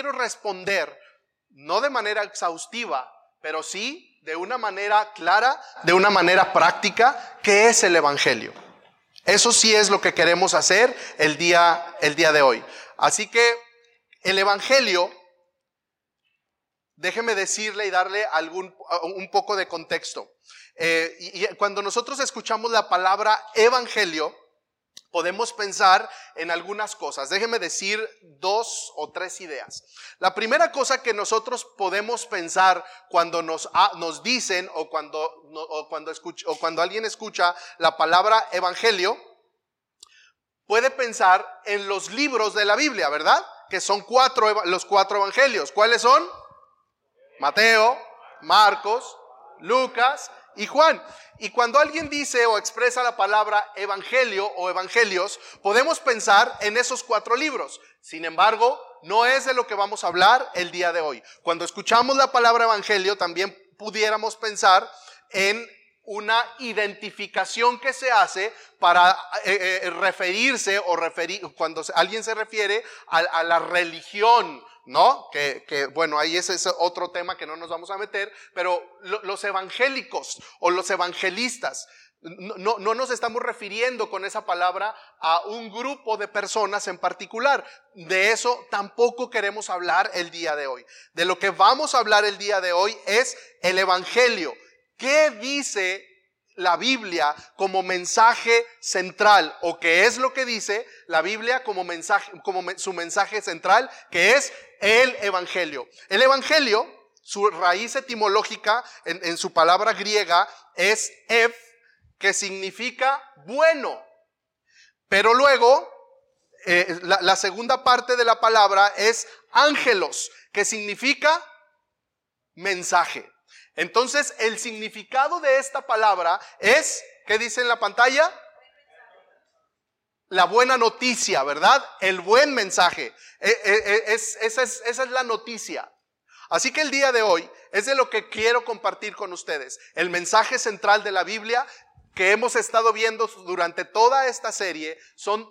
quiero responder, no de manera exhaustiva, pero sí de una manera clara, de una manera práctica, qué es el Evangelio. Eso sí es lo que queremos hacer el día, el día de hoy. Así que el Evangelio, déjeme decirle y darle algún, un poco de contexto. Eh, y cuando nosotros escuchamos la palabra Evangelio, podemos pensar en algunas cosas. Déjeme decir dos o tres ideas. La primera cosa que nosotros podemos pensar cuando nos, dicen o cuando, cuando o cuando alguien escucha la palabra evangelio, puede pensar en los libros de la Biblia, ¿verdad? Que son cuatro, los cuatro evangelios. ¿Cuáles son? Mateo, Marcos, Lucas y Juan. Y cuando alguien dice o expresa la palabra evangelio o evangelios, podemos pensar en esos cuatro libros. Sin embargo, no es de lo que vamos a hablar el día de hoy. Cuando escuchamos la palabra evangelio, también pudiéramos pensar en una identificación que se hace para eh, eh, referirse o referir, cuando alguien se refiere a la religión ¿no? Que, que, bueno, ahí ese es otro tema que no nos vamos a meter, pero los evangélicos o los evangelistas, no, no, nos estamos refiriendo con esa palabra a un grupo de personas en particular. De eso tampoco queremos hablar el día de hoy. De lo que vamos a hablar el día de hoy es el Evangelio. ¿Qué dice la Biblia como mensaje central o qué es lo que dice la Biblia como mensaje como su mensaje central que es el evangelio. El evangelio, su raíz etimológica en, su palabra griega es ef, que significa bueno. Pero luego eh, la, la segunda parte de la palabra es ángelos, que significa mensaje. Entonces, el significado de esta palabra es, ¿qué dice en la pantalla? La buena noticia, ¿verdad? El buen mensaje. E, e, e, esa, es, esa es la noticia. Así que el día de hoy es de lo que quiero compartir con ustedes. El mensaje central de la Biblia que hemos estado viendo durante toda esta serie son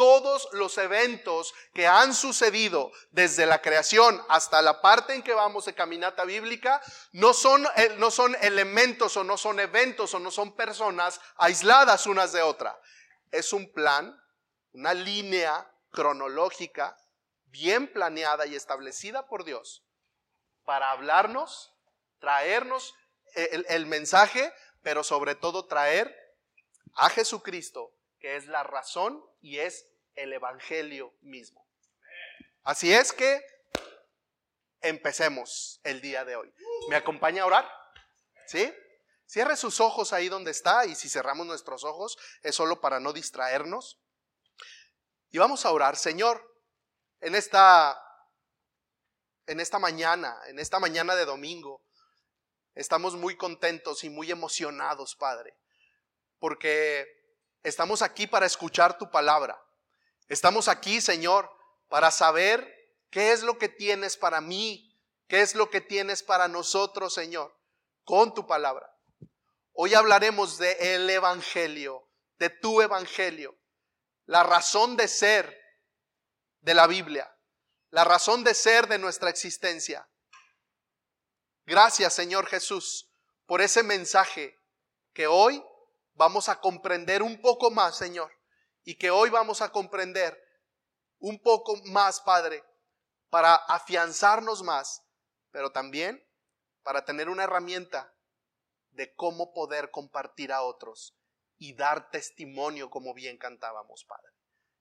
todos los eventos que han sucedido desde la creación hasta la parte en que vamos de caminata bíblica no son, eh, no son elementos o no son eventos o no son personas aisladas unas de otra. Es un plan, una línea cronológica bien planeada y establecida por Dios para hablarnos, traernos el, el mensaje, pero sobre todo traer a Jesucristo, que es la razón y es el Evangelio mismo. Así es que empecemos el día de hoy. ¿Me acompaña a orar? ¿Sí? Cierre sus ojos ahí donde está y si cerramos nuestros ojos es solo para no distraernos. Y vamos a orar, Señor, en esta en esta mañana, en esta mañana de domingo. Estamos muy contentos y muy emocionados, Padre, porque estamos aquí para escuchar tu palabra. Estamos aquí, Señor, para saber qué es lo que tienes para mí, qué es lo que tienes para nosotros, Señor, con tu palabra. Hoy hablaremos de el evangelio, de tu evangelio, la razón de ser de la Biblia, la razón de ser de nuestra existencia. Gracias, Señor Jesús, por ese mensaje que hoy vamos a comprender un poco más, Señor y que hoy vamos a comprender un poco más, Padre, para afianzarnos más, pero también para tener una herramienta de cómo poder compartir a otros y dar testimonio como bien cantábamos, Padre.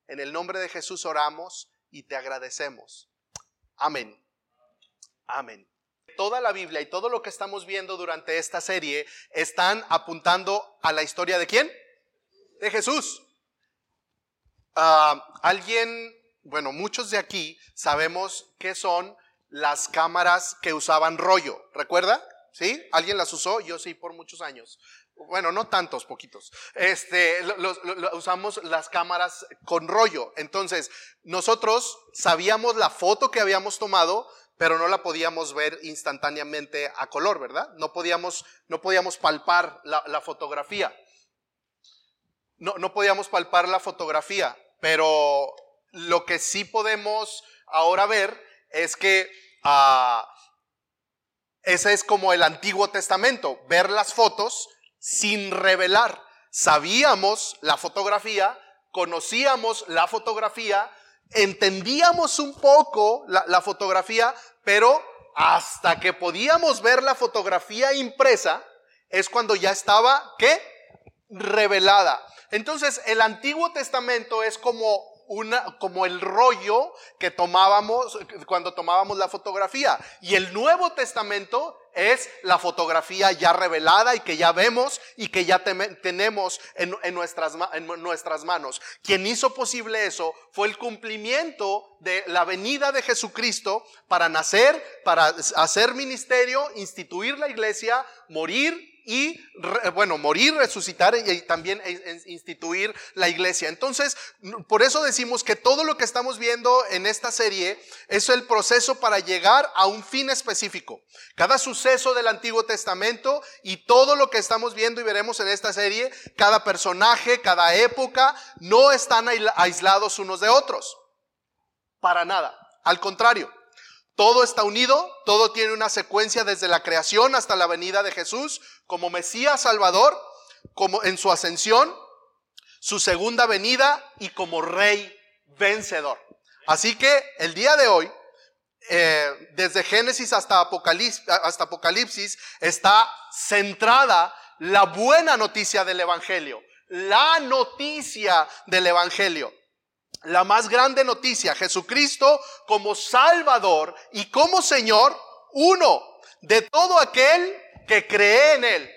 En el nombre de Jesús oramos y te agradecemos. Amén. Amén. Toda la Biblia y todo lo que estamos viendo durante esta serie están apuntando a la historia de quién? De Jesús. Ah, alguien, bueno, muchos de aquí sabemos qué son las cámaras que usaban rollo, ¿recuerda? ¿Sí? ¿Alguien las usó? Yo sí, por muchos años. Bueno, no tantos, poquitos. Este, usamos las cámaras con rollo. Entonces, nosotros sabíamos la foto que habíamos tomado, pero no la podíamos ver instantáneamente a color, ¿verdad? No podíamos, no podíamos palpar la, la fotografía no, no podíamos palpar la fotografía, pero lo que sí podemos ahora ver es que ah, ese es como el Antiguo Testamento, ver las fotos sin revelar. Sabíamos la fotografía, conocíamos la fotografía, entendíamos un poco la, la fotografía, pero hasta que podíamos ver la fotografía impresa, es cuando ya estaba, ¿qué? Revelada. Entonces, el Antiguo Testamento es como una, como el rollo que tomábamos cuando tomábamos la fotografía. Y el Nuevo Testamento es la fotografía ya revelada y que ya vemos y que ya tenemos en, nuestras, en nuestras manos. Quien hizo posible eso fue el cumplimiento de la venida de Jesucristo para nacer, para hacer ministerio, instituir la iglesia, morir y, bueno, morir, resucitar y también e, e, instituir la iglesia. Entonces, por eso decimos que todo lo que estamos viendo en esta serie es el proceso para llegar a un fin específico. Cada suceso del Antiguo Testamento y todo lo que estamos viendo y veremos en esta serie, cada personaje, cada época, no están aislados unos de otros. Para nada. Al contrario. Todo está unido, todo tiene una secuencia desde la creación hasta la venida de Jesús como Mesías Salvador, como en su ascensión, su segunda venida y como Rey vencedor. Así que el día de hoy, eh, desde Génesis hasta Apocalipsis, hasta Apocalipsis, está centrada la buena noticia del Evangelio, la noticia del Evangelio la más grande noticia, Jesucristo como Salvador y como Señor, uno, de todo aquel que cree en Él.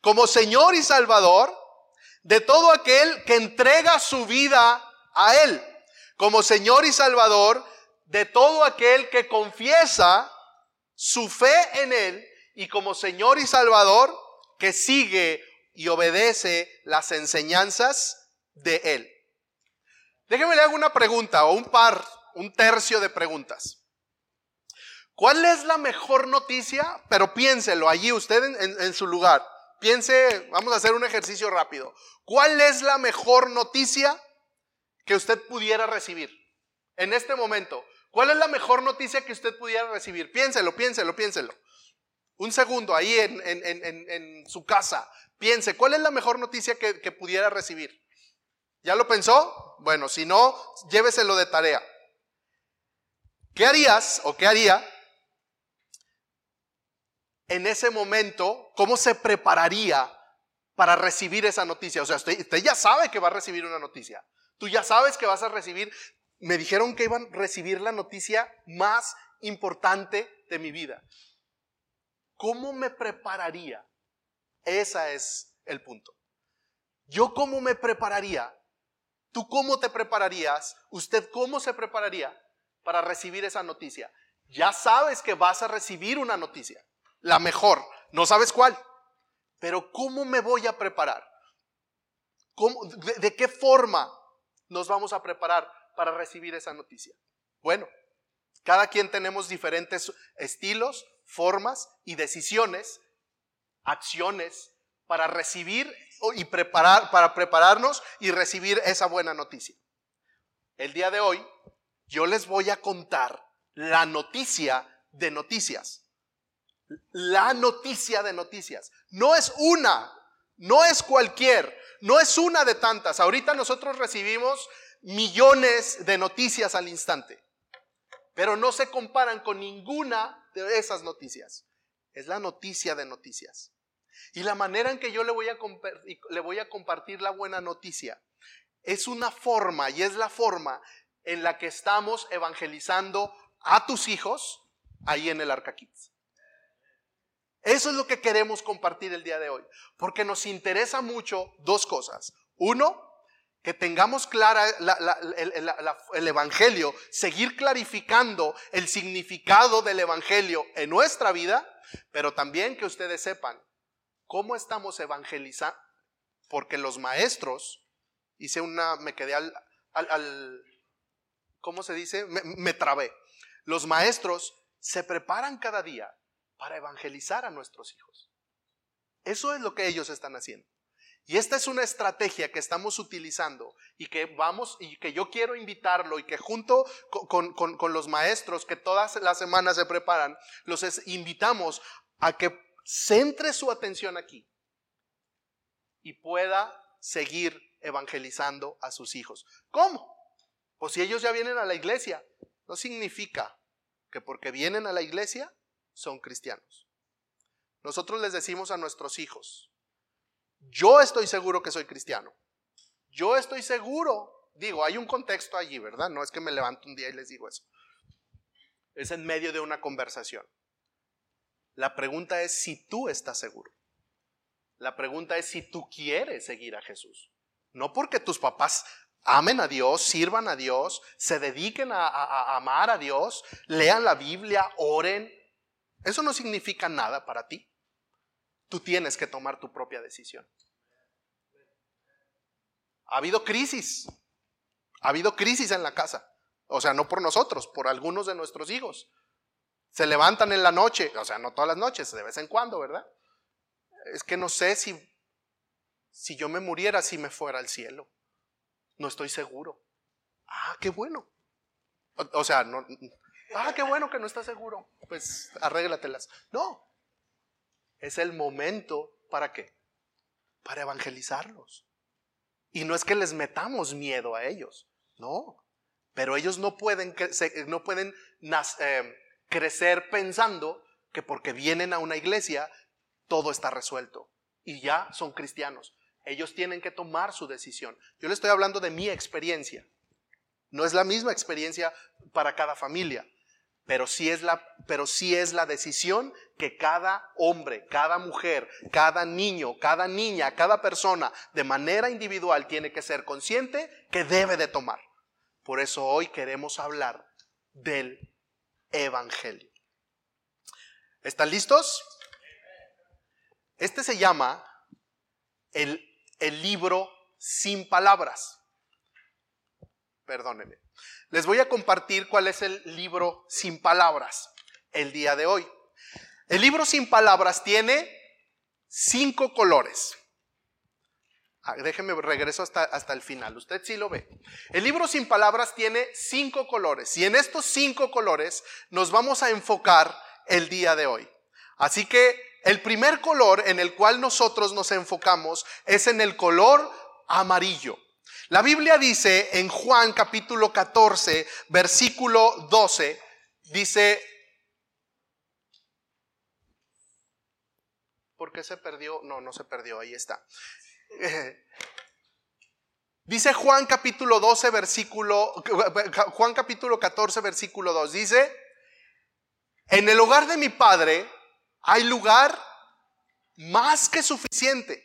Como Señor y Salvador, de todo aquel que entrega su vida a Él. Como Señor y Salvador, de todo aquel que confiesa su fe en Él. Y como Señor y Salvador, que sigue y obedece las enseñanzas de Él. Déjeme le hago una pregunta o un par, un tercio de preguntas. ¿Cuál es la mejor noticia? Pero piénselo allí usted en, su lugar. Piense, vamos a hacer un ejercicio rápido. ¿Cuál es la mejor noticia que usted pudiera recibir en este momento? ¿Cuál es la mejor noticia que usted pudiera recibir? Piénselo, piénselo, piénselo. Un segundo ahí en, en su casa. Piense, ¿cuál es la mejor noticia que, que pudiera recibir? ¿Ya lo pensó? Bueno, si no, lléveselo de tarea. ¿Qué harías o qué haría en ese momento? ¿Cómo se prepararía para recibir esa noticia? O sea, usted, ya sabe que va a recibir una noticia. Tú ya sabes que vas a recibir. Me dijeron que iban a recibir la noticia más importante de mi vida. ¿Cómo me prepararía? Ese es el punto. ¿Yo cómo me prepararía? ¿Tú cómo te prepararías? ¿Usted cómo se prepararía para recibir esa noticia? Ya sabes que vas a recibir una noticia, la mejor, no sabes cuál, pero ¿cómo me voy a preparar? de, qué forma nos vamos a preparar para recibir esa noticia? Bueno, cada quien tenemos diferentes estilos, formas y decisiones, acciones para recibir y preparar, para prepararnos y recibir esa buena noticia. El día de hoy yo les voy a contar la noticia de noticias. La noticia de noticias. No es una, no es cualquier, no es una de tantas. Ahorita nosotros recibimos millones de noticias al instante, pero no se comparan con ninguna de esas noticias. Es la noticia de noticias. Y la manera en que yo le voy, a le voy a compartir la buena noticia es una forma y es la forma en la que estamos evangelizando a tus hijos ahí en el Arca Kids. Eso es lo que queremos compartir el día de hoy, porque nos interesa mucho dos cosas. Uno, que tengamos clara el, Evangelio, seguir clarificando el significado del Evangelio en nuestra vida, pero también que ustedes sepan ¿Cómo estamos evangelizando? Porque los maestros, hice una, me quedé al, ¿cómo se dice? Me, me trabé. Los maestros se preparan cada día para evangelizar a nuestros hijos. Eso es lo que ellos están haciendo. Y esta es una estrategia que estamos utilizando y que vamos y que yo quiero invitarlo y que junto con, los maestros que todas las semanas se preparan, los invitamos a que centre su atención aquí y pueda seguir evangelizando a sus hijos. ¿Cómo? Pues si ellos ya vienen a la iglesia, no significa que porque vienen a la iglesia son cristianos. Nosotros les decimos a nuestros hijos, yo estoy seguro que soy cristiano. Yo estoy seguro. Digo, hay un contexto allí, ¿verdad? No es que me levanto un día y les digo eso. Es en medio de una conversación. La pregunta es si tú estás seguro. La pregunta es si tú quieres seguir a Jesús. No porque tus papás amen a Dios, sirvan a Dios, se dediquen a, amar a Dios, lean la Biblia, oren. Eso no significa nada para ti. Tú tienes que tomar tu propia decisión. Ha habido crisis. Ha habido crisis en la casa. O sea, no por nosotros, por algunos de nuestros hijos. Se levantan en la noche, o sea, no todas las noches, de vez en cuando, ¿verdad? Es que no sé si, si yo me muriera, si me fuera al cielo. No estoy seguro. Ah, qué bueno. O, sea, no, ah, qué bueno que no estás seguro. Pues arréglatelas. No, es el momento para qué? Para evangelizarlos. Y no es que les metamos miedo a ellos, no. Pero ellos no pueden, no pueden eh, crecer pensando que porque vienen a una iglesia todo está resuelto y ya son cristianos. Ellos tienen que tomar su decisión. Yo le estoy hablando de mi experiencia. No es la misma experiencia para cada familia. Pero sí es la, pero sí es la decisión que cada hombre, cada mujer, cada niño, cada niña, cada persona de manera individual tiene que ser consciente que debe de tomar. Por eso hoy queremos hablar del Evangelio. ¿Están listos? Este se llama el, el libro sin palabras. Perdónenme. Les voy a compartir cuál es el libro sin palabras el día de hoy. El libro sin palabras tiene cinco colores. Ah, déjenme regreso hasta, hasta el final. Usted sí lo ve. El libro sin palabras tiene cinco colores y en estos cinco colores nos vamos a enfocar el día de hoy. Así que el primer color en el cual nosotros nos enfocamos es en el color amarillo. La Biblia dice en Juan capítulo 14, versículo 12, dice, ¿por qué se perdió? No, no se perdió, ahí está. Dice Juan capítulo 12, versículo, Juan capítulo 14, versículo 2, dice, en el hogar de mi padre hay lugar más que suficiente.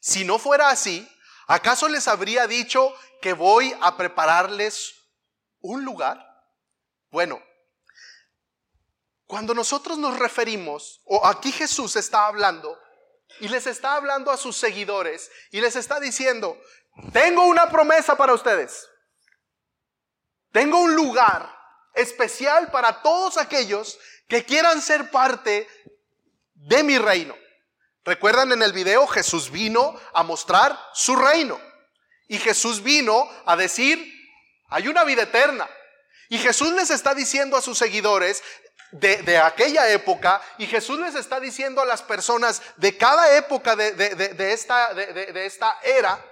Si no fuera así, ¿Acaso les habría dicho que voy a prepararles un lugar? Bueno, cuando nosotros nos referimos, o aquí Jesús está hablando, y les está hablando a sus seguidores, y les está diciendo, tengo una promesa para ustedes. Tengo un lugar especial para todos aquellos que quieran ser parte de mi reino. Recuerdan en el video, Jesús vino a mostrar su reino. Y Jesús vino a decir, hay una vida eterna. Y Jesús les está diciendo a sus seguidores de, aquella época, y Jesús les está diciendo a las personas de cada época de, de esta, de esta era,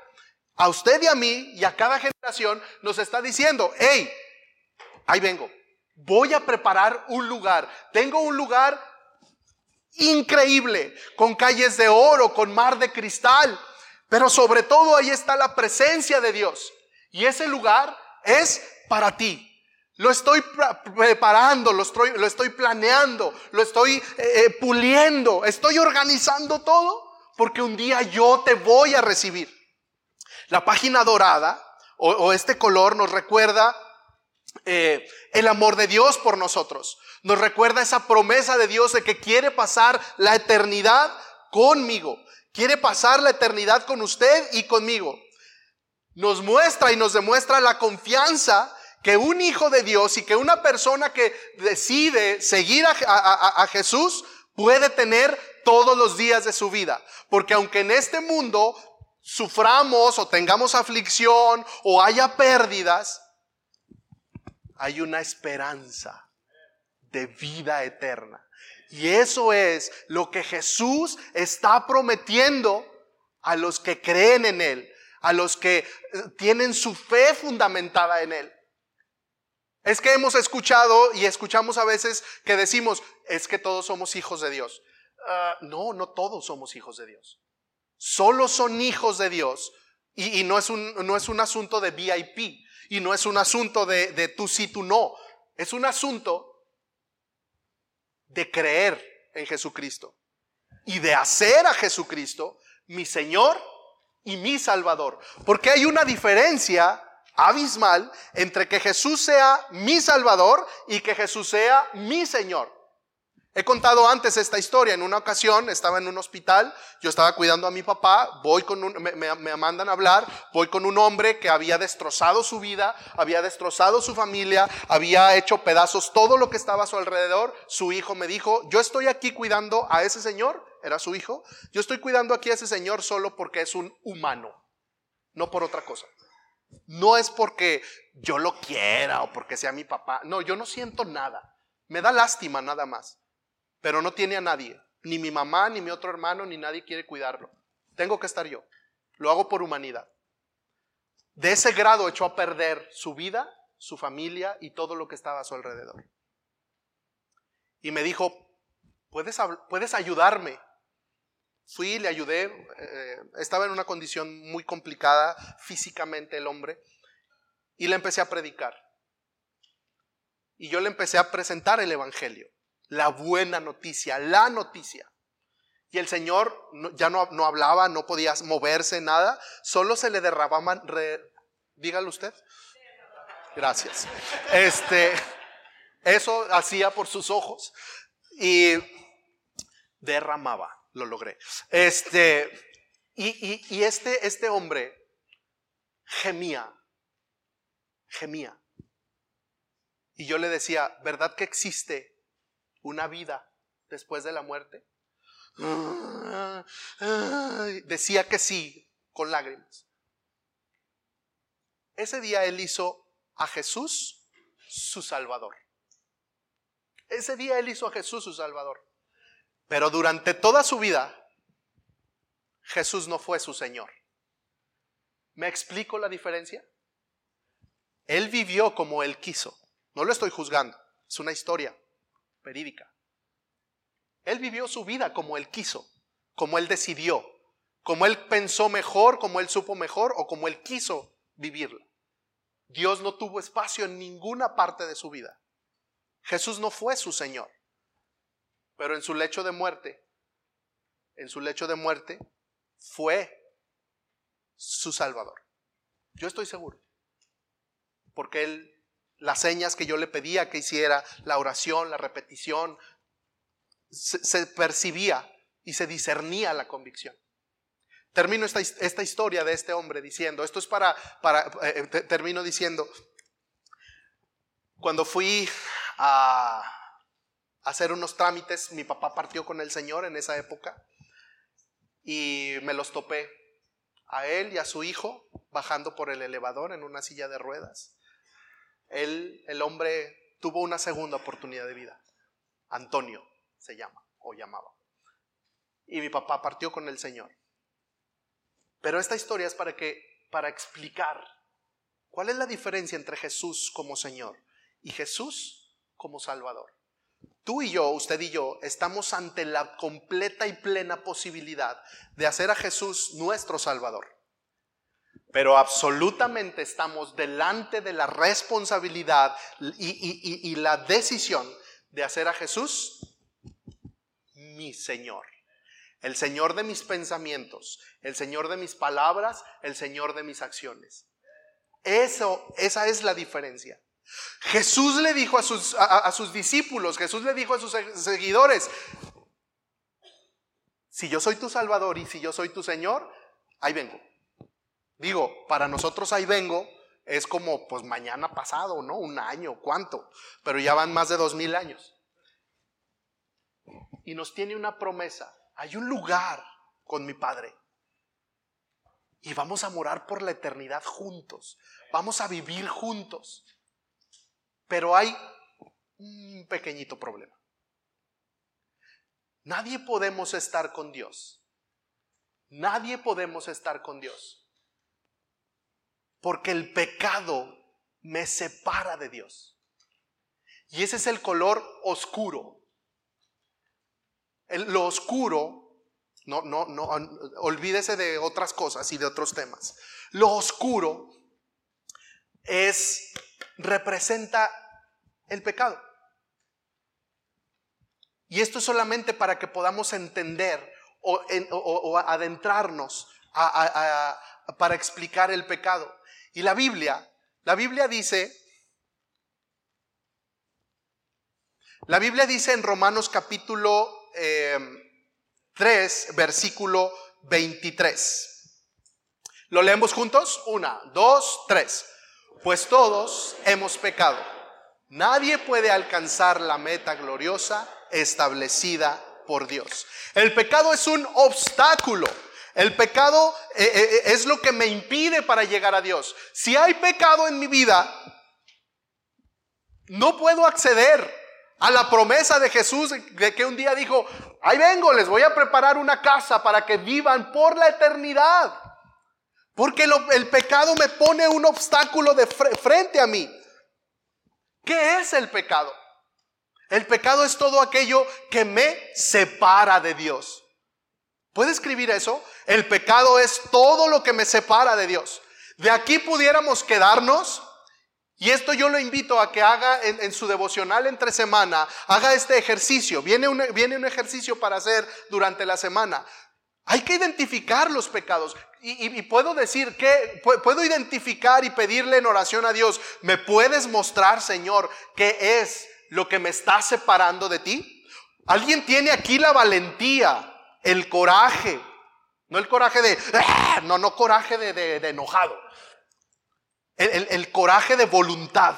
a usted y a mí y a cada generación, nos está diciendo, hey, ahí vengo, voy a preparar un lugar, tengo un lugar increíble, con calles de oro, con mar de cristal, pero sobre todo ahí está la presencia de Dios. Y ese lugar es para ti. Lo estoy preparando, lo estoy, lo estoy planeando, lo estoy eh, eh, puliendo, estoy organizando todo porque un día yo te voy a recibir. La página dorada o, este color nos recuerda eh, el amor de Dios por nosotros. Nos recuerda esa promesa de Dios de que quiere pasar la eternidad conmigo. Quiere pasar la eternidad con usted y conmigo. Nos muestra y nos demuestra la confianza que un hijo de Dios y que una persona que decide seguir a, Jesús puede tener todos los días de su vida. Porque aunque en este mundo suframos o tengamos aflicción o haya pérdidas, hay una esperanza de vida eterna. Y eso es lo que Jesús está prometiendo a los que creen en Él, a los que eh, tienen su fe fundamentada en Él. Es que hemos escuchado y escuchamos a veces que decimos, es que todos somos hijos de Dios. Ah, no, no todos somos hijos de Dios. Solo son hijos de Dios. Y, no, es un, no, es un, asunto de VIP. Y no es un asunto de, de tú sí, tú no. Es un asunto de creer en Jesucristo. Y de hacer a Jesucristo mi Señor y mi Salvador. Porque hay una diferencia abismal entre que Jesús sea mi Salvador y que Jesús sea mi Señor. He contado antes esta historia. En una ocasión estaba en un hospital, yo estaba cuidando a mi papá, voy con un, me, me, mandan a hablar, voy con un hombre que había destrozado su vida, había destrozado su familia, había hecho pedazos todo lo que estaba a su alrededor. Su hijo me dijo, yo estoy aquí cuidando a ese señor, era su hijo, yo estoy cuidando aquí a ese señor solo porque es un humano, no por otra cosa. No es porque yo lo quiera o porque sea mi papá. No, yo no siento nada. Me da lástima nada más pero no tiene a nadie. Ni mi mamá, ni mi otro hermano, ni nadie quiere cuidarlo. Tengo que estar yo. Lo hago por humanidad. De ese grado echó a perder su vida, su familia y todo lo que estaba a su alrededor. Y me dijo, ¿puedes, puedes ayudarme? Fui, le ayudé. Eh, estaba en una condición muy complicada físicamente el hombre. Y le empecé a predicar. Y yo le empecé a presentar el Evangelio la buena noticia, la noticia. Y el Señor ya no, no, hablaba, no podía moverse, nada, solo se le derramaban, dígalo usted. Gracias. Este, eso hacía por sus ojos y derramaba, lo logré. Este, y, y este, este hombre gemía, gemía. Y yo le decía, ¿verdad que existe una vida después de la muerte? Decía que sí, con lágrimas. Ese día él hizo a Jesús su Salvador. Ese día él hizo a Jesús su Salvador. Pero durante toda su vida, Jesús no fue su Señor. ¿Me explico la diferencia? Él vivió como él quiso. No lo estoy juzgando. Es una historia verídica. Él vivió su vida como él quiso, como él decidió, como él pensó mejor, como él supo mejor o como él quiso vivirla. Dios no tuvo espacio en ninguna parte de su vida. Jesús no fue su Señor, pero en su lecho de muerte, en su lecho de muerte, fue su Salvador. Yo estoy seguro, porque Él las señas que yo le pedía que hiciera, la oración, la repetición, se, percibía y se discernía la convicción. Termino esta, esta, historia de este hombre diciendo, esto es para, para eh, termino diciendo, cuando fui a hacer unos trámites, mi papá partió con el Señor en esa época y me los topé a él y a su hijo bajando por el elevador en una silla de ruedas. Él, el hombre, tuvo una segunda oportunidad de vida. Antonio se llama o llamaba. Y mi papá partió con el Señor. Pero esta historia es para que para explicar cuál es la diferencia entre Jesús como Señor y Jesús como Salvador. Tú y yo, usted y yo, estamos ante la completa y plena posibilidad de hacer a Jesús nuestro Salvador. Pero absolutamente estamos delante de la responsabilidad y, la decisión de hacer a Jesús mi Señor. El Señor de mis pensamientos, el Señor de mis palabras, el Señor de mis acciones. Eso, esa es la diferencia. Jesús le dijo a sus, a sus discípulos, Jesús le dijo a sus seguidores, si yo soy tu Salvador y si yo soy tu Señor, ahí vengo. Digo, para nosotros ahí vengo es como pues mañana pasado, ¿no? Un año, ¿cuánto? Pero ya van más de dos mil años. Y nos tiene una promesa. Hay un lugar con mi Padre. y vamos a morar por la eternidad juntos. Vamos a vivir juntos. Pero hay un pequeñito problema. Nadie podemos estar con Dios. Nadie podemos estar con Dios. Porque el pecado me separa de Dios. Y ese es el color oscuro. lo oscuro, no, no, no, olvídese de otras cosas y de otros temas. Lo oscuro es, representa el pecado. Y esto es solamente para que podamos entender o, adentrarnos para explicar el pecado. Y la Biblia, la Biblia dice, la Biblia dice en Romanos capítulo 3, em, versículo 23. ¿Lo leemos juntos? Una, dos, tres. Pues todos hemos pecado. Nadie puede alcanzar la meta gloriosa establecida por Dios. El pecado es un obstáculo. El pecado eh, eh, eh, es lo que me impide para llegar a Dios. Si hay pecado en mi vida, no puedo acceder a la promesa de Jesús de que un día dijo, ahí vengo, les voy a preparar una casa para que vivan por la eternidad. Porque el pecado me pone un obstáculo de frente a mí. ¿Qué es el pecado? El pecado es todo aquello que me separa de Dios. ¿Puede escribir eso? El pecado es todo lo que me separa de Dios. De aquí pudiéramos quedarnos. Y esto yo lo invito a que haga en, su devocional entre semana, haga este ejercicio. Viene un, viene un ejercicio para hacer durante la semana. Hay que identificar los pecados. Y, puedo decir que puedo identificar y pedirle en oración a Dios, ¿me puedes mostrar, Señor, qué es lo que me está separando de ti? ¿Alguien tiene aquí la valentía, el coraje? No el coraje de, ¡ah! no, no coraje de, enojado. el coraje de voluntad,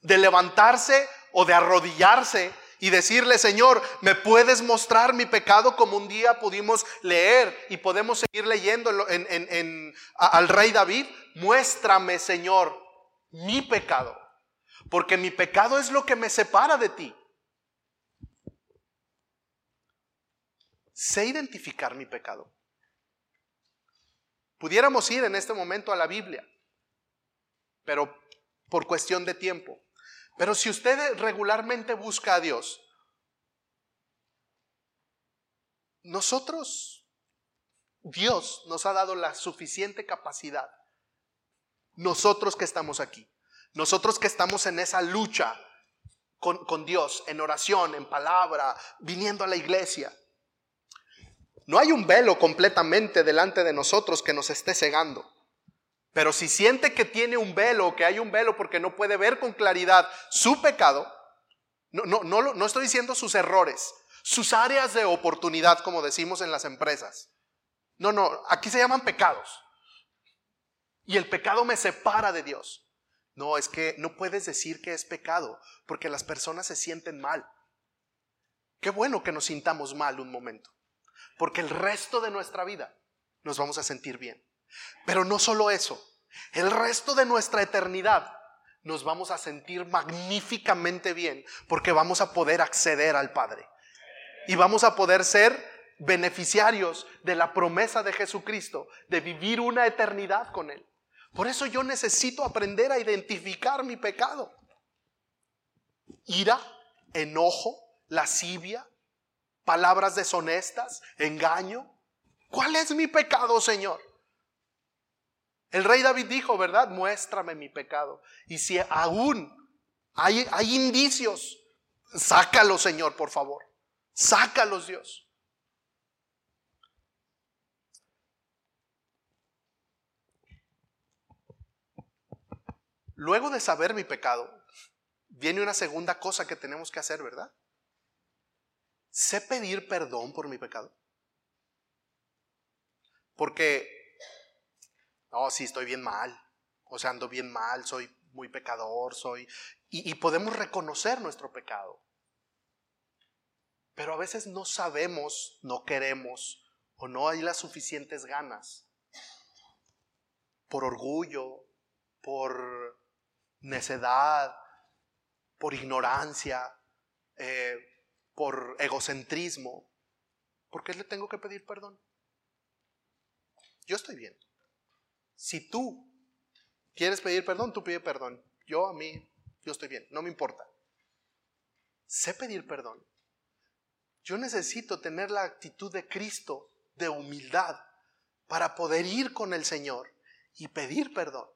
de levantarse o de arrodillarse y decirle, Señor, ¿me puedes mostrar mi pecado como un día pudimos leer y podemos seguir leyendo en, al rey David? Muéstrame, Señor, mi pecado porque mi pecado es lo que me separa de ti. Sé identificar mi pecado. Pudiéramos ir en este momento a la Biblia, pero por cuestión de tiempo. Pero si usted regularmente busca a Dios, nosotros, Dios nos ha dado la suficiente capacidad, nosotros que estamos aquí, nosotros que estamos en esa lucha con, Dios, en oración, en palabra, viniendo a la iglesia, no hay un velo completamente delante de nosotros que nos esté cegando. Pero si siente que tiene un velo, que hay un velo porque no puede ver con claridad su pecado, no, no, no, no estoy diciendo sus errores, sus áreas de oportunidad, como decimos en las empresas. No, no, aquí se llaman pecados. Y el pecado me separa de Dios. No, es que no puedes decir que es pecado, porque las personas se sienten mal. Qué bueno que nos sintamos mal un momento, porque el resto de nuestra vida nos vamos a sentir bien. Pero no solo eso, el resto de nuestra eternidad nos vamos a sentir magníficamente bien, porque vamos a poder acceder al Padre. Y vamos a poder ser beneficiarios de la promesa de Jesucristo, de vivir una eternidad con Él. Por eso yo necesito aprender a identificar mi pecado. Ira, enojo, lascivia, palabras deshonestas, engaño. ¿Cuál es mi pecado, Señor? El rey David dijo, ¿verdad? Muéstrame mi pecado. Y si aún hay, hay indicios, sácalos, Señor, por favor. Sácalos, Dios. Luego de saber mi pecado, viene una segunda cosa que tenemos que hacer, ¿verdad? Sé pedir perdón por mi pecado. Porque, no, sí, estoy bien mal. O sea, ando bien mal, soy muy pecador, soy... Y, podemos reconocer nuestro pecado. Pero a veces no sabemos, no queremos o no hay las suficientes ganas por orgullo, por necedad, por ignorancia, eh, por egocentrismo, ¿por qué le tengo que pedir perdón? Yo estoy bien. Si tú quieres pedir perdón, tú pide perdón. Yo a mí, yo estoy bien, no me importa. Sé pedir perdón. Yo necesito tener la actitud de Cristo, de humildad, para poder ir con el Señor y pedir perdón.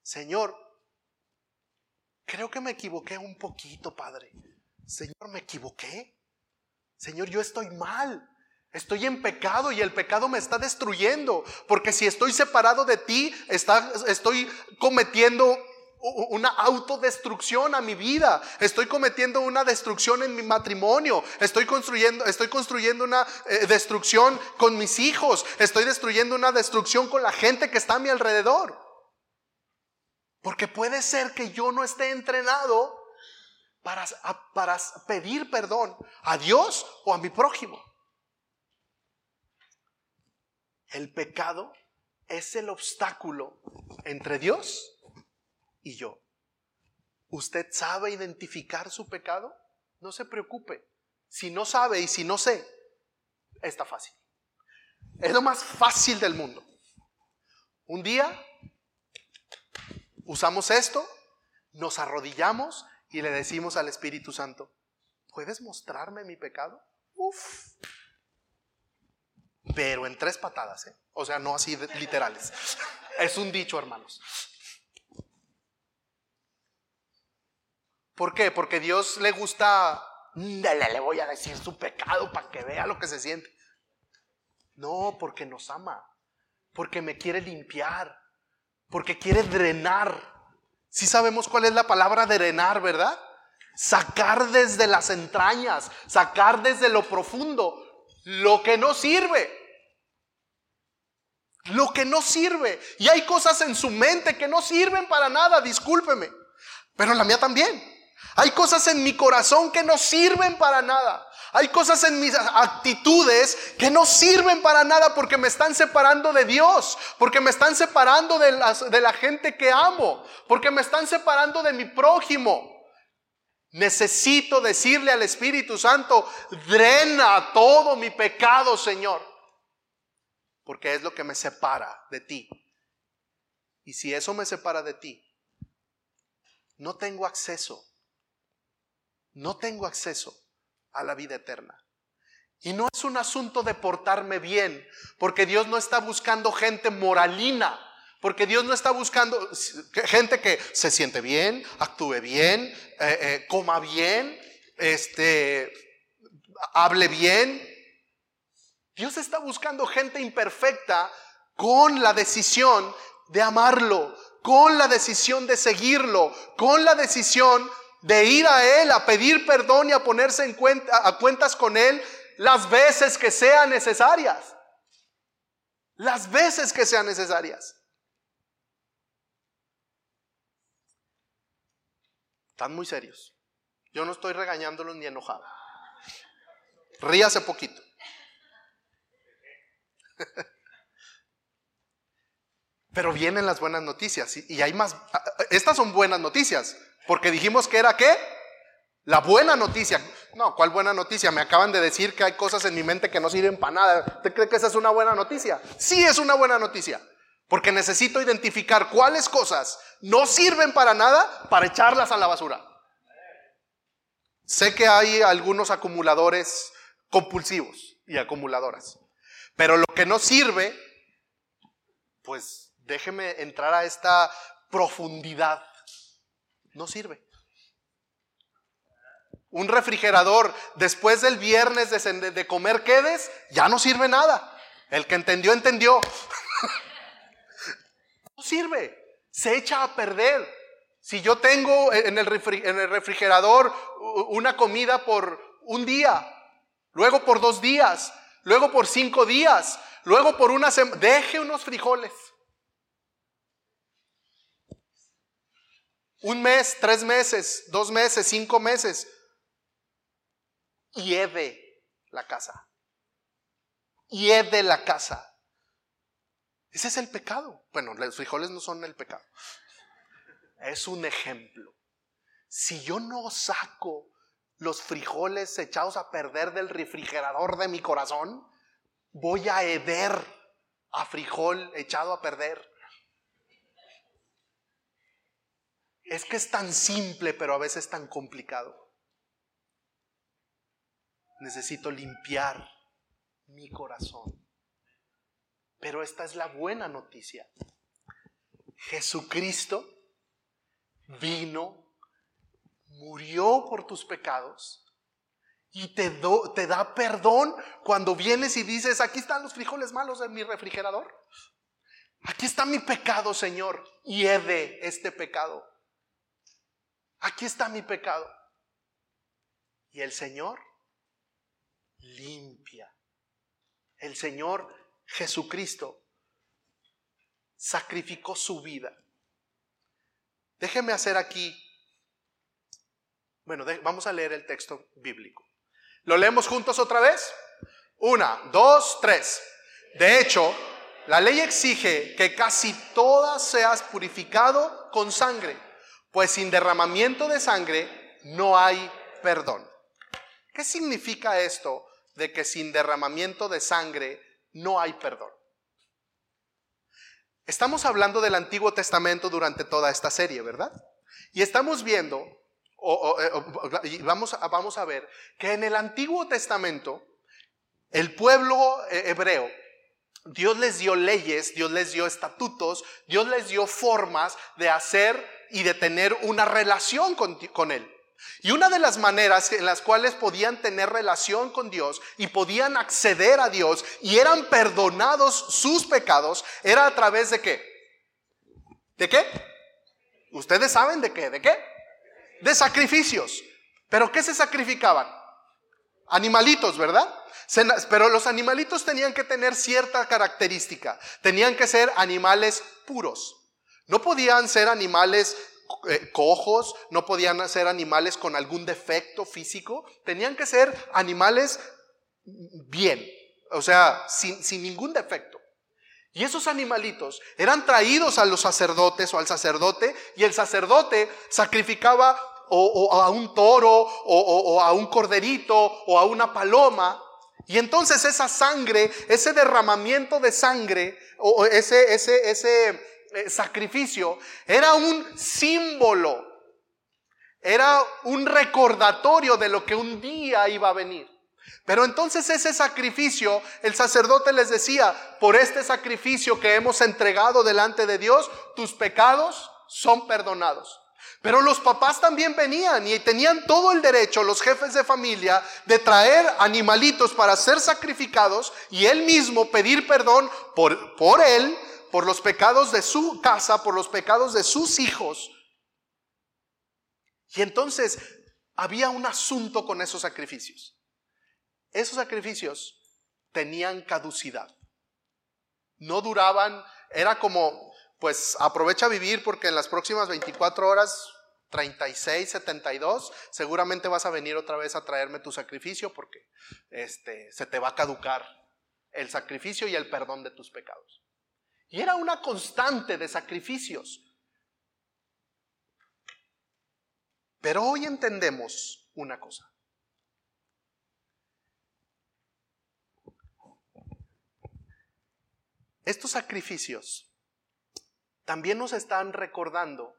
Señor, creo que me equivoqué un poquito, Padre. Señor, me equivoqué. Señor, yo estoy mal. Estoy en pecado y el pecado me está destruyendo. Porque si estoy separado de ti, estoy cometiendo una autodestrucción a mi vida. Estoy cometiendo una destrucción en mi matrimonio. Estoy construyendo, estoy construyendo una eh, destrucción con mis hijos. Estoy destruyendo una destrucción con la gente que está a mi alrededor. Porque puede ser que yo no esté entrenado para, para pedir perdón a Dios o a mi prójimo. El pecado es el obstáculo entre Dios y yo. ¿Usted sabe identificar su pecado? No se preocupe. Si no sabe y si no sé, está fácil. Es lo más fácil del mundo. Un día usamos esto, nos arrodillamos y le decimos al Espíritu Santo, ¿puedes mostrarme mi pecado? Uf. Pero en tres patadas, ¿eh? o sea, no así literales. Es un dicho, hermanos. ¿Por qué? Porque Dios le gusta, le voy a decir su pecado para que vea lo que se siente. No, porque nos ama, porque me quiere limpiar, porque quiere drenar. Si sabemos cuál es la palabra drenar, ¿verdad? Sacar desde las entrañas, sacar desde lo profundo lo que no sirve. Lo que no sirve. Y hay cosas en su mente que no sirven para nada, discúlpeme. Pero la mía también. Hay cosas en mi corazón que no sirven para nada. Hay cosas en mis actitudes que no sirven para nada porque me están separando de Dios, porque me están separando de, de la gente que amo, porque me están separando de mi prójimo. Necesito decirle al Espíritu Santo, drena todo mi pecado, Señor, porque es lo que me separa de ti. Y si eso me separa de ti, no tengo acceso no tengo acceso a la vida eterna. Y no es un asunto de portarme bien, porque Dios no está buscando gente moralina, porque Dios no está buscando gente que se siente bien, actúe bien, eh, eh, coma bien, este, hable bien. Dios está buscando gente imperfecta con la decisión de amarlo, con la decisión de seguirlo, con la decisión de ir a Él a pedir perdón y a ponerse en cuenta, a cuentas con Él las veces que sean necesarias. Las veces que sean necesarias. Están muy serios. Yo no estoy regañándolos ni enojado. Ríase poquito. Pero vienen las buenas noticias y hay más. Estas son buenas noticias. Porque dijimos que era qué? La buena noticia. No, ¿cuál buena noticia? Me acaban de decir que hay cosas en mi mente que no sirven para nada. ¿Usted cree que esa es una buena noticia? Sí es una buena noticia. Porque necesito identificar cuáles cosas no sirven para nada para echarlas a la basura. Sé que hay algunos acumuladores compulsivos y acumuladoras. Pero lo que no sirve, pues déjeme entrar a esta profundidad no sirve. Un refrigerador después del viernes de, comer quedes, ya no sirve nada. El que entendió, entendió. no sirve, se echa a perder. Si yo tengo en el, en el refrigerador una comida por un día, luego por dos días, luego por cinco días, luego por una semana, deje unos frijoles. Un mes, tres meses, dos meses, cinco meses. Hiede la casa. Hiede la casa. Ese es el pecado. Bueno, los frijoles no son el pecado. Es un ejemplo. Si yo no saco los frijoles echados a perder del refrigerador de mi corazón, voy a heder a frijol echado a perder. Es que es tan simple, pero a veces tan complicado. Necesito limpiar mi corazón. Pero esta es la buena noticia. Jesucristo vino, murió por tus pecados y te, te da perdón cuando vienes y dices, aquí están los frijoles malos en mi refrigerador. Aquí está mi pecado, Señor, y de este pecado. Aquí está mi pecado. Y el Señor limpia. El Señor Jesucristo sacrificó su vida. Déjeme hacer aquí, bueno, vamos a leer el texto bíblico. ¿Lo leemos juntos otra vez? Una, dos, tres. De hecho, la ley exige que casi todas seas purificado con sangre, pues sin derramamiento de sangre no hay perdón. ¿Qué significa esto de que sin derramamiento de sangre no hay perdón. Estamos hablando del Antiguo Testamento durante toda esta serie, ¿verdad? Y estamos viendo, eh, vamos, vamos a ver, que en el Antiguo Testamento, el pueblo eh, hebreo, Dios les dio leyes, Dios les dio estatutos, Dios les dio formas de hacer y de tener una relación con, con Él. Y una de las maneras en las cuales podían tener relación con Dios y podían acceder a Dios y eran perdonados sus pecados era a través de qué? ¿De qué? Ustedes saben de qué, de qué? De sacrificios. ¿Pero qué se sacrificaban? Animalitos, ¿verdad? Pero los animalitos tenían que tener cierta característica. Tenían que ser animales puros. No podían ser animales eh, cojos, no podían ser animales con algún defecto físico, tenían que ser animales bien, o sea, sin, ningún defecto. Y esos animalitos eran traídos a los sacerdotes o al sacerdote y el sacerdote sacrificaba o, a un toro o, a un corderito o a una paloma. Y entonces esa sangre, ese derramamiento de sangre o ese, ese, ese eh, sacrificio era un símbolo, era un recordatorio de lo que un día iba a venir. Pero entonces ese sacrificio, el sacerdote les decía, por este sacrificio que hemos entregado delante de Dios, tus pecados son perdonados. Pero los papás también venían y tenían todo el derecho, los jefes de familia, de traer animalitos para ser sacrificados y él mismo pedir perdón por, por él por los pecados de su casa, por los pecados de sus hijos. Y entonces había un asunto con esos sacrificios. Esos sacrificios tenían caducidad. No duraban, era como, pues aprovecha vivir porque en las próximas 24 horas 36, 72, seguramente vas a venir otra vez a traerme tu sacrificio porque este, se te va a caducar el sacrificio y el perdón de tus pecados. Y era una constante de sacrificios. Pero hoy entendemos una cosa. Estos sacrificios también nos están recordando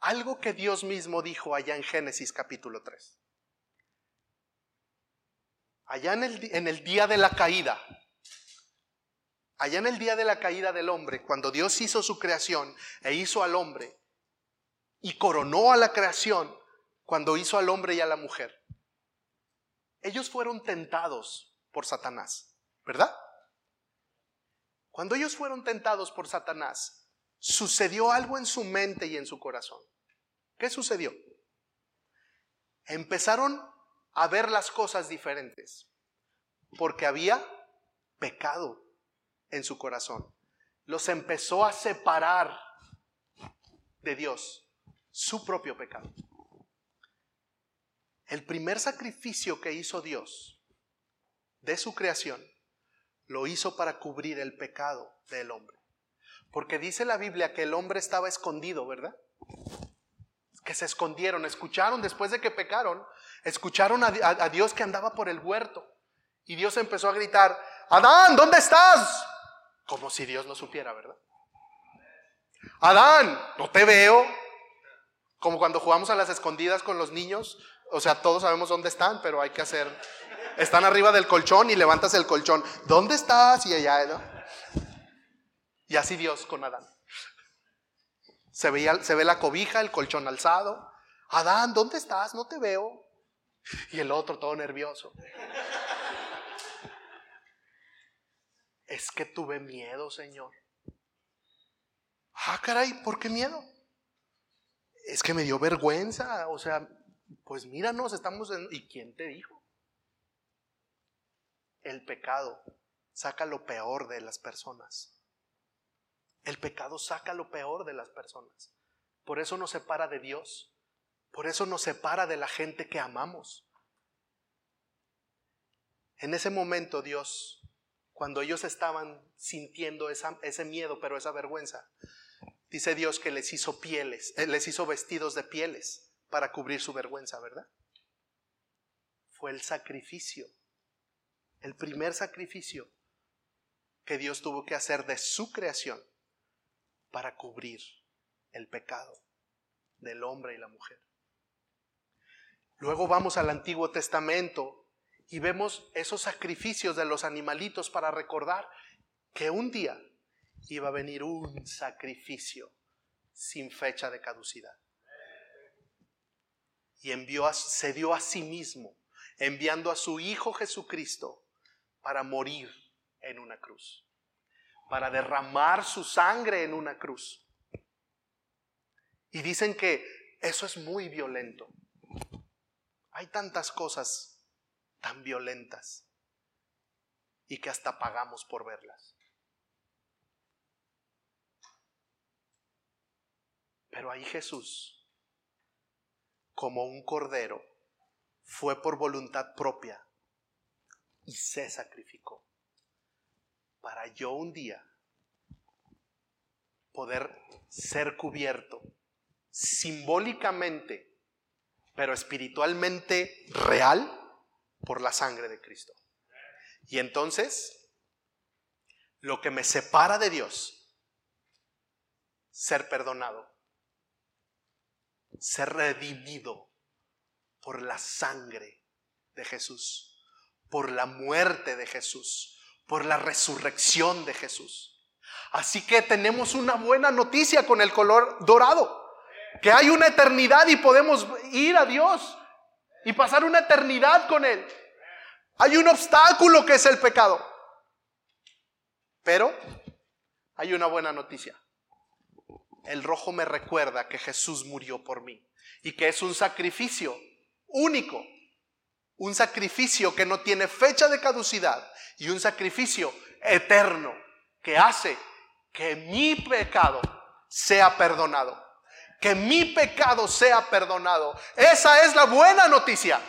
algo que Dios mismo dijo allá en Génesis capítulo 3. Allá en el, en el día de la caída, allá en el día de la caída del hombre, cuando Dios hizo su creación e hizo al hombre y coronó a la creación cuando hizo al hombre y a la mujer, ellos fueron tentados por Satanás, ¿verdad? Cuando ellos fueron tentados por Satanás, sucedió algo en su mente y en su corazón. ¿Qué sucedió? Empezaron a ver las cosas diferentes, porque había pecado en su corazón. Los empezó a separar de Dios, su propio pecado. El primer sacrificio que hizo Dios de su creación lo hizo para cubrir el pecado del hombre. Porque dice la Biblia que el hombre estaba escondido, ¿verdad? Que se escondieron, escucharon después de que pecaron, escucharon a, Dios que andaba por el huerto. Y Dios empezó a gritar, Adán, ¿dónde estás? Como si Dios no supiera, ¿verdad? Adán, no te veo. Como cuando jugamos a las escondidas con los niños, o sea, todos sabemos dónde están, pero hay que hacer, están arriba del colchón y levantas el colchón. ¿Dónde estás? Y allá, ¿no? Y así Dios con Adán. Se, se ve la cobija, el colchón alzado. Adán, ¿dónde estás? No te veo. Y el otro todo nervioso. Es que tuve miedo, Señor. Ah, caray, ¿por qué miedo? Es que me dio vergüenza. O sea, pues míranos, estamos en... ¿Y quién te dijo? El pecado saca lo peor de las personas. El pecado saca lo peor de las personas. Por eso nos separa de Dios. Por eso nos separa de la gente que amamos. En ese momento Dios, cuando ellos estaban sintiendo ese miedo, pero esa vergüenza, dice Dios que les hizo pieles, eh, les hizo vestidos de pieles para cubrir su vergüenza, ¿verdad? Fue el sacrificio, el primer sacrificio que Dios tuvo que hacer de su creación para cubrir el pecado del hombre y la mujer. Luego vamos al Antiguo Testamento y vemos esos sacrificios de los animalitos para recordar que un día iba a venir un sacrificio sin fecha de caducidad. Y envió se dio a sí mismo, enviando a su Hijo Jesucristo para morir en una cruz, para derramar su sangre en una cruz. Y dicen que eso es muy violento. Hay tantas cosas tan violentas y que hasta pagamos por verlas. Pero ahí Jesús, como un cordero, fue por voluntad propia y se sacrificó para yo un día poder ser cubierto simbólicamente pero espiritualmente real por la sangre de Cristo. Y entonces, lo que me separa de Dios, ser perdonado, ser redimido por la sangre de Jesús, por la muerte de Jesús, por la resurrección de Jesús. Así que tenemos una buena noticia con el color dorado que hay una eternidad y podemos ir a Dios y pasar una eternidad con Él. Hay un obstáculo que es el pecado. Pero hay una buena noticia. El rojo me recuerda que Jesús murió por mí y que es un sacrificio único, un sacrificio que no tiene fecha de caducidad y un sacrificio eterno que hace que mi pecado sea perdonado que mi pecado sea perdonado. Esa es la buena noticia.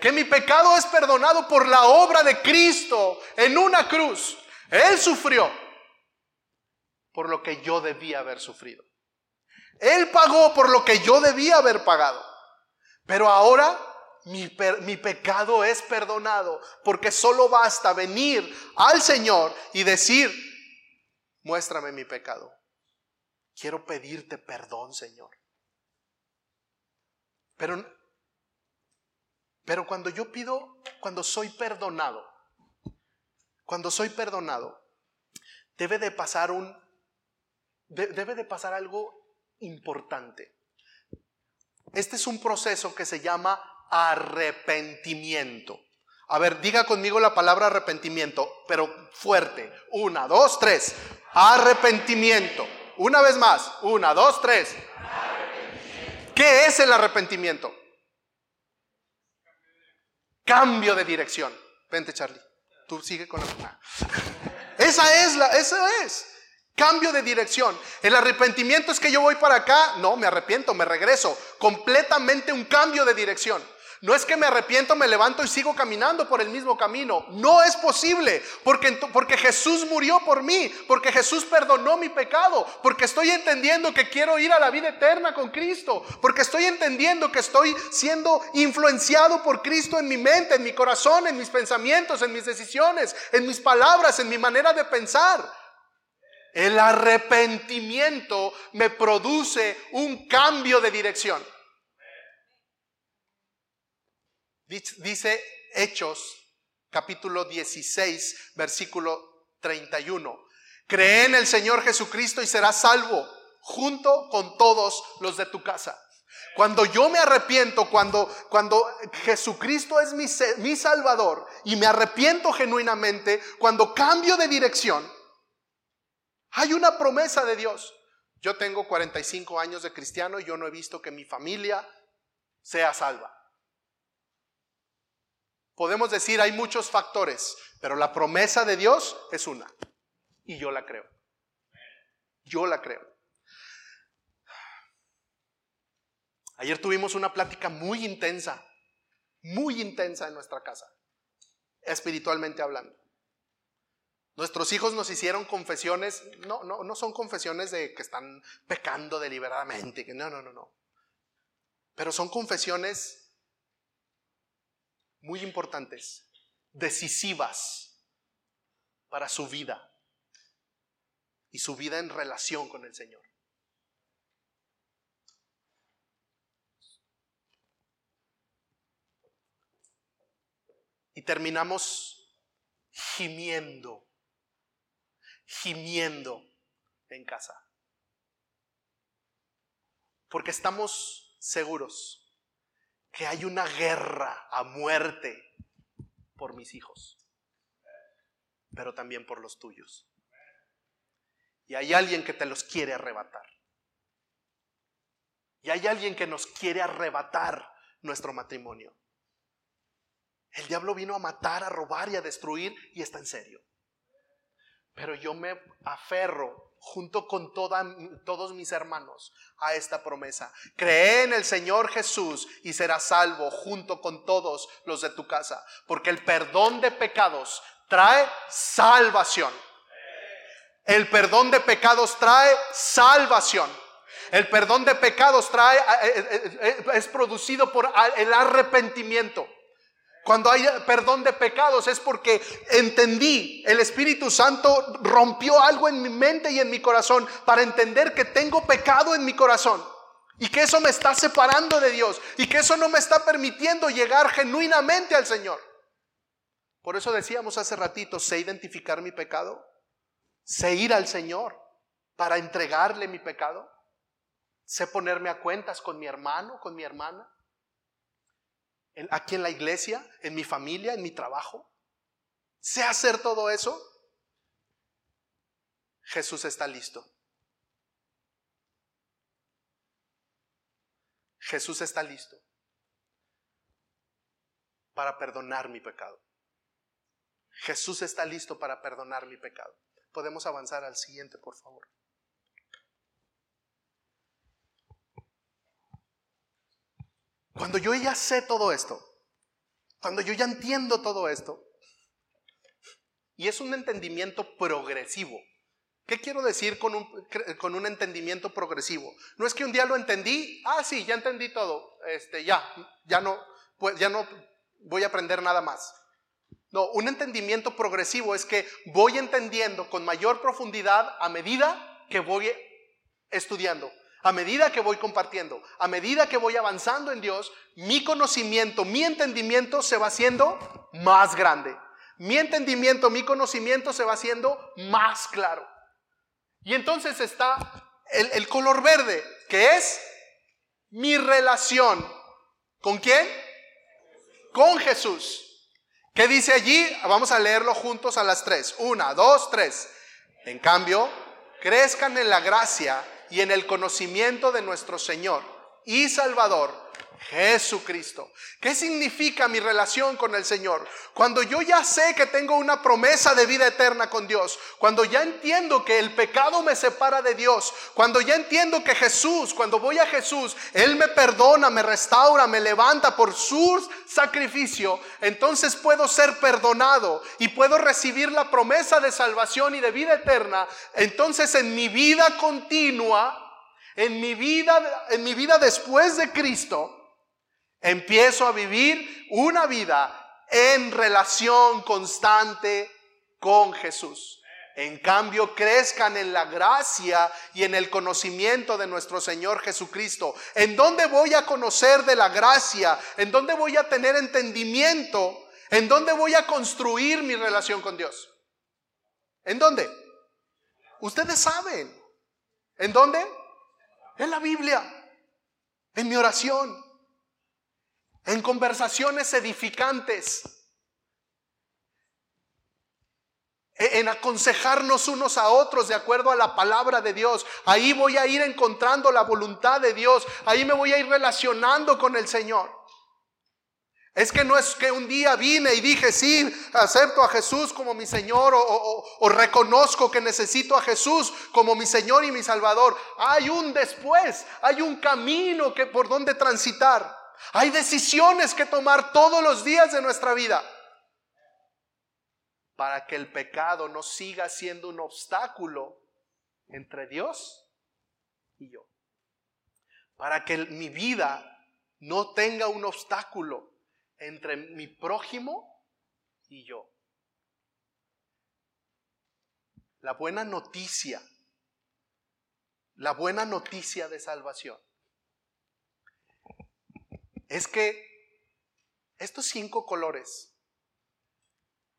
Que mi pecado es perdonado por la obra de Cristo en una cruz. Él sufrió por lo que yo debía haber sufrido. Él pagó por lo que yo debía haber pagado. Pero ahora mi, pecado es perdonado porque solo basta venir al Señor y decir, muéstrame mi pecado. Quiero pedirte perdón, Señor. Pero, pero cuando yo pido, cuando soy perdonado, cuando soy perdonado, debe de pasar un, debe de pasar algo importante. Este es un proceso que se llama arrepentimiento. A ver, diga conmigo la palabra arrepentimiento, pero fuerte. Una, dos, tres. Arrepentimiento. Una vez más. Una, dos, tres. ¿Qué es el arrepentimiento? Cambio de dirección. Vente, Charlie. Tú sigue con la. Esa es la, eso es. Cambio de dirección. El arrepentimiento es que yo voy para acá. No, me arrepiento, me regreso. Completamente un cambio de dirección. No es que me arrepiento, me levanto y sigo caminando por el mismo camino. No es posible, porque, porque Jesús murió por mí, porque Jesús perdonó mi pecado, porque estoy entendiendo que quiero ir a la vida eterna con Cristo, porque estoy entendiendo que estoy siendo influenciado por Cristo en mi mente, en mi corazón, en mis pensamientos, en mis decisiones, en mis palabras, en mi manera de pensar. El arrepentimiento me produce un cambio de dirección. Dice Hechos capítulo 16, versículo 31. Cree en el Señor Jesucristo y serás salvo junto con todos los de tu casa. Cuando yo me arrepiento, cuando, cuando Jesucristo es mi, mi Salvador y me arrepiento genuinamente, cuando cambio de dirección, hay una promesa de Dios. Yo tengo 45 años de cristiano y yo no he visto que mi familia sea salva. Podemos decir, hay muchos factores, pero la promesa de Dios es una. Y yo la creo. Yo la creo. Ayer tuvimos una plática muy intensa, muy intensa en nuestra casa, espiritualmente hablando. Nuestros hijos nos hicieron confesiones, no, no, no son confesiones de que están pecando deliberadamente, no, no, no, no. Pero son confesiones muy importantes, decisivas para su vida y su vida en relación con el Señor. Y terminamos gimiendo, gimiendo en casa. Porque estamos seguros que hay una guerra a muerte por mis hijos, pero también por los tuyos. Y hay alguien que te los quiere arrebatar. Y hay alguien que nos quiere arrebatar nuestro matrimonio. El diablo vino a matar, a robar y a destruir y está en serio. Pero yo me aferro junto con todos mis hermanos a esta promesa. Cree en el Señor Jesús y serás salvo junto con todos los de tu casa, porque el perdón de pecados trae salvación. El perdón de pecados trae salvación. El perdón de pecados trae, eh, eh, eh, es producido por el arrepentimiento. Cuando hay perdón de pecados es porque entendí, el Espíritu Santo rompió algo en mi mente y en mi corazón para entender que tengo pecado en mi corazón y que eso me está separando de Dios y que eso no me está permitiendo llegar genuinamente al Señor. Por eso decíamos hace ratito, sé identificar mi pecado, sé ir al Señor para entregarle mi pecado, sé ponerme a cuentas con mi hermano, con mi hermana aquí en la iglesia, en mi familia, en mi trabajo? ¿Sé hacer todo eso? Jesús está listo. Jesús está listo para perdonar mi pecado. Jesús está listo para perdonar mi pecado. Podemos avanzar al siguiente, por favor. Cuando yo ya sé todo esto, cuando yo ya entiendo todo esto, y es un entendimiento progresivo. ¿Qué quiero decir con un, con un entendimiento progresivo? No es que un día lo entendí, ah, sí, ya entendí todo, este, ya, ya no, pues, ya no voy a aprender nada más. No, un entendimiento progresivo es que voy entendiendo con mayor profundidad a medida que voy estudiando. A medida que voy compartiendo, a medida que voy avanzando en Dios, mi conocimiento, mi entendimiento se va haciendo más grande. Mi entendimiento, mi conocimiento se va haciendo más claro. Y entonces está el, color verde, que es mi relación. ¿Con quién? Con Jesús. ¿Qué dice allí? Vamos a leerlo juntos a las tres. Una, dos, tres. En cambio, crezcan en la gracia y en el conocimiento de nuestro Señor y Salvador Jesucristo. ¿Qué significa mi relación con el Señor? Cuando yo ya sé que tengo una promesa de vida eterna con Dios, cuando ya entiendo que el pecado me separa de Dios, cuando ya entiendo que Jesús, cuando voy a Jesús, Él me perdona, me restaura, me levanta por su sacrificio, entonces puedo ser perdonado y puedo recibir la promesa de salvación y de vida eterna. Entonces en mi vida continua, en mi vida, en mi vida después de Cristo, Empiezo a vivir una vida en relación constante con Jesús. En cambio, crezcan en la gracia y en el conocimiento de nuestro Señor Jesucristo. ¿En dónde voy a conocer de la gracia? ¿En dónde voy a tener entendimiento? ¿En dónde voy a construir mi relación con Dios? ¿En dónde? Ustedes saben. ¿En dónde? En la Biblia. En mi oración en conversaciones edificantes, en aconsejarnos unos a otros de acuerdo a la palabra de Dios. Ahí voy a ir encontrando la voluntad de Dios, ahí me voy a ir relacionando con el Señor. Es que no es que un día vine y dije, sí, acepto a Jesús como mi Señor o, o, reconozco que necesito a Jesús como mi Señor y mi Salvador. Hay un después, hay un camino que por donde transitar. Hay decisiones que tomar todos los días de nuestra vida para que el pecado no siga siendo un obstáculo entre Dios y yo. Para que mi vida no tenga un obstáculo entre mi prójimo y yo. La buena noticia, la buena noticia de salvación es que estos cinco colores,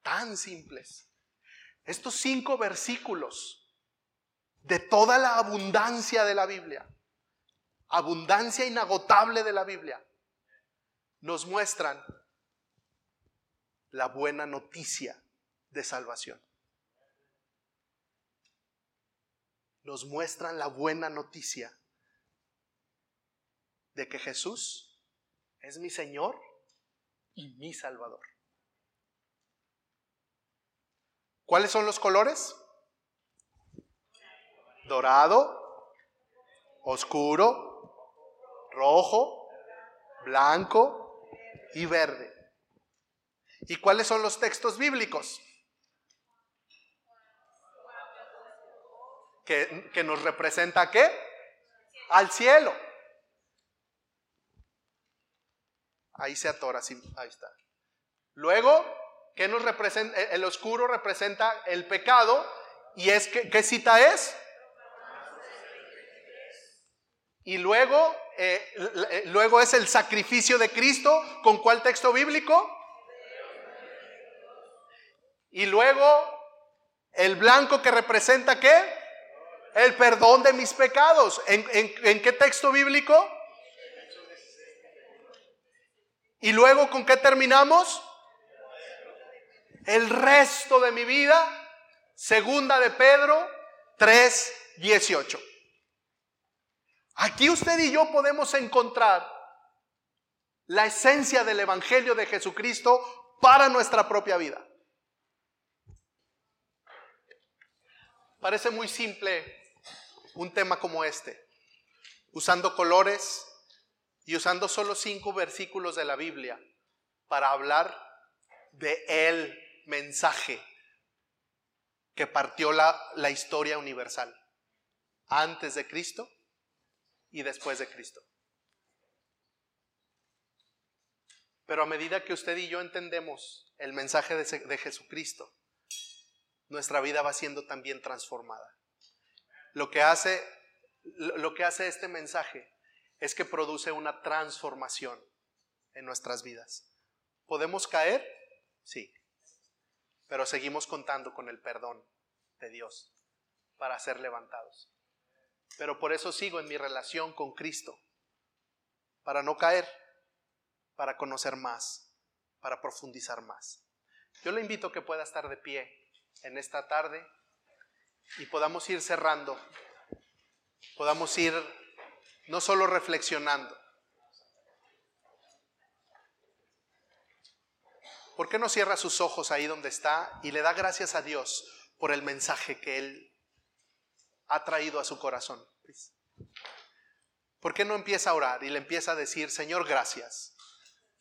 tan simples, estos cinco versículos de toda la abundancia de la Biblia, abundancia inagotable de la Biblia, nos muestran la buena noticia de salvación. Nos muestran la buena noticia de que Jesús es mi Señor y mi Salvador. ¿Cuáles son los colores? Dorado, oscuro, rojo, blanco y verde. ¿Y cuáles son los textos bíblicos? Que, que nos representa qué? Al cielo. Ahí se atora, ahí está. Luego, ¿qué nos representa? El oscuro representa el pecado. ¿Y es que, qué cita es? Y luego, eh, eh, luego es el sacrificio de Cristo. ¿Con cuál texto bíblico? Y luego, el blanco que representa qué? El perdón de mis pecados. en qué texto bíblico? ¿Y luego con qué terminamos? El resto de mi vida, segunda de Pedro 3, 18. Aquí usted y yo podemos encontrar la esencia del Evangelio de Jesucristo para nuestra propia vida. Parece muy simple un tema como este, usando colores, y usando solo cinco versículos de la Biblia para hablar de el mensaje que partió la, la historia universal, antes de Cristo y después de Cristo. Pero a medida que usted y yo entendemos el mensaje de, de, Jesucristo, nuestra vida va siendo también transformada. Lo que hace, lo que hace este mensaje es que produce una transformación en nuestras vidas. ¿Podemos caer? Sí, pero seguimos contando con el perdón de Dios para ser levantados. Pero por eso sigo en mi relación con Cristo, para no caer, para conocer más, para profundizar más. Yo le invito a que pueda estar de pie en esta tarde y podamos ir cerrando, podamos ir no solo reflexionando. ¿Por qué no cierra sus ojos ahí donde está y le da gracias a Dios por el mensaje que Él ha traído a su corazón? ¿Por qué no empieza a orar y le empieza a decir, Señor, gracias?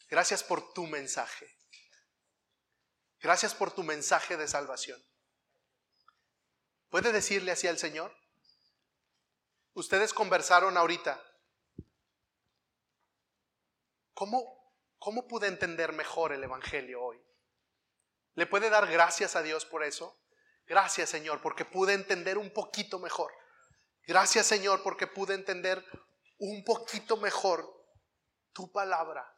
Gracias por tu mensaje. Gracias por tu mensaje de salvación. ¿Puede decirle así al Señor? Ustedes conversaron ahorita. ¿Cómo, ¿Cómo pude entender mejor el Evangelio hoy? ¿Le puede dar gracias a Dios por eso? Gracias Señor, porque pude entender un poquito mejor. Gracias Señor, porque pude entender un poquito mejor tu palabra,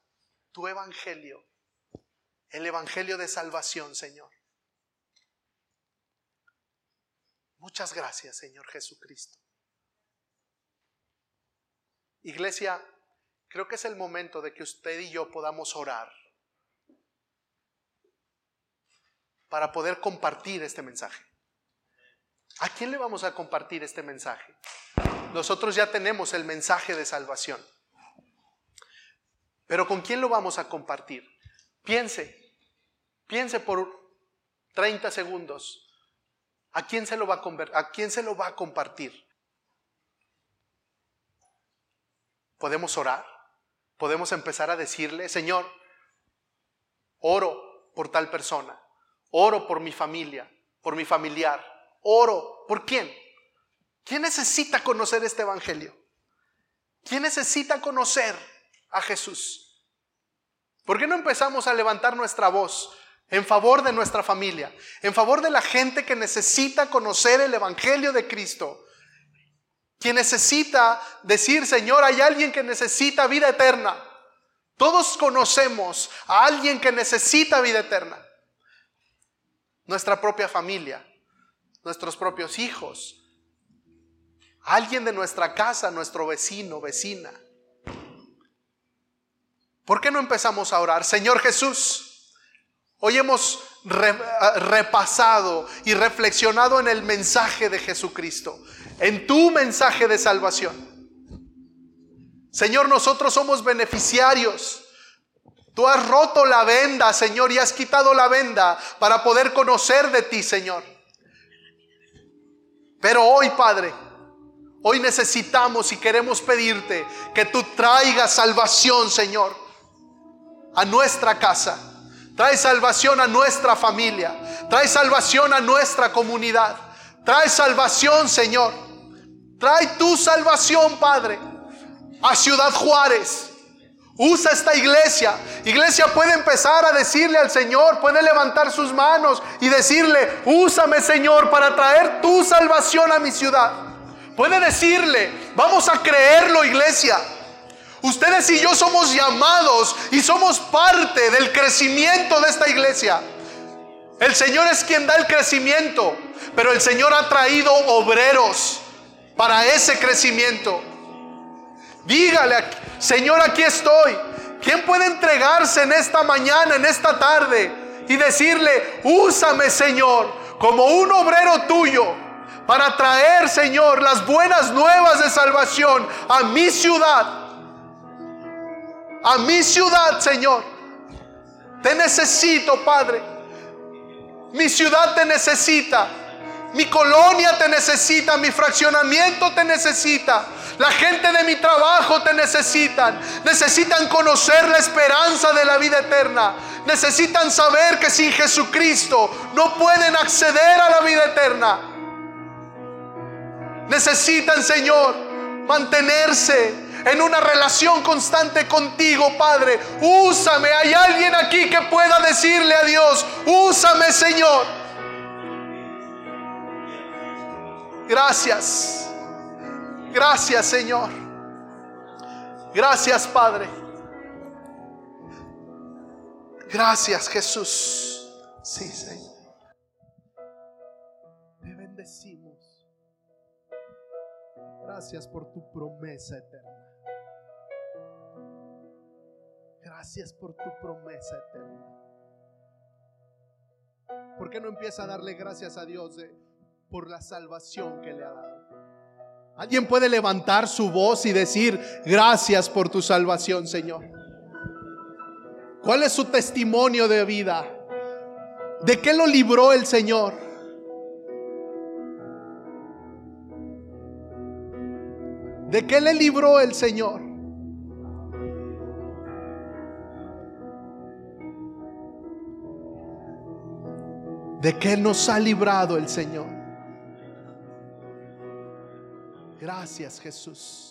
tu Evangelio el Evangelio de salvación, Señor. Muchas gracias, Señor Jesucristo. Iglesia, creo que es el momento de que usted y yo podamos orar para poder compartir este mensaje. ¿A quién le vamos a compartir este mensaje? Nosotros ya tenemos el mensaje de salvación. Pero ¿con quién lo vamos a compartir? Piense, Piense por 30 segundos. ¿A quién se lo va a, ¿A quién se lo va a compartir? Podemos orar. Podemos empezar a decirle, Señor, oro por tal persona. Oro por mi familia, por mi familiar. Oro. ¿Por quién? ¿Quién necesita conocer este Evangelio? ¿Quién necesita conocer a Jesús? ¿Por qué no empezamos a levantar nuestra voz en favor de nuestra familia, en favor de la gente que necesita conocer el Evangelio de Cristo, quien necesita decir, Señor, hay alguien que necesita vida eterna. Todos conocemos a alguien que necesita vida eterna. Nuestra propia familia, nuestros propios hijos, alguien de nuestra casa, nuestro vecino, vecina. ¿Por qué no empezamos a orar? Señor Jesús, Hoy hemos ah, repasado y reflexionado en el mensaje de Jesucristo, en tu mensaje de salvación. Señor, nosotros somos beneficiarios. Tú has roto la venda, Señor, y has quitado la venda para poder conocer de ti, Señor. Pero hoy, Padre, hoy necesitamos y queremos pedirte que tú traigas salvación, Señor, a nuestra casa Trae salvación a nuestra familia. Trae salvación a nuestra comunidad. Trae salvación, Señor. Trae tu salvación, Padre, a Ciudad Juárez. Usa esta iglesia. Iglesia puede empezar a decirle al Señor, puede levantar sus manos y decirle, úsame Señor para traer tu salvación a mi ciudad. Puede decirle, vamos a creerlo iglesia. Ustedes y yo somos llamados y somos parte del crecimiento de esta iglesia. El Señor es quien da el crecimiento, pero el Señor ha traído obreros para ese crecimiento. Dígale, Señor, aquí estoy. ¿Quién puede entregarse en esta mañana, en esta tarde y decirle, úsame, Señor, como un obrero tuyo para traer, Señor, las buenas nuevas de salvación a mi ciudad? A mi ciudad, Señor. Te necesito, Padre. Mi ciudad te necesita. Mi colonia te necesita, mi fraccionamiento te necesita, la gente de mi trabajo te necesitan, necesitan conocer la esperanza de la vida eterna, necesitan saber que sin Jesucristo no pueden acceder a la vida eterna. Necesitan, Señor, mantenerse en una relación constante contigo, Padre. Úsame. Hay alguien aquí que pueda decirle a Dios, úsame, Señor. Gracias. Gracias, Señor. Gracias, Padre. Gracias, Jesús. Sí, Señor. Te bendecimos. Gracias por tu promesa eterna. Gracias por tu promesa eterna. ¿Por qué no empieza a darle gracias a Dios por la salvación que le ha dado? Alguien puede levantar su voz y decir, gracias por tu salvación, Señor. ¿Cuál es su testimonio de vida? ¿De qué lo libró el Señor? ¿De qué le libró el Señor? ¿De qué nos ha librado el Señor? Gracias Jesús.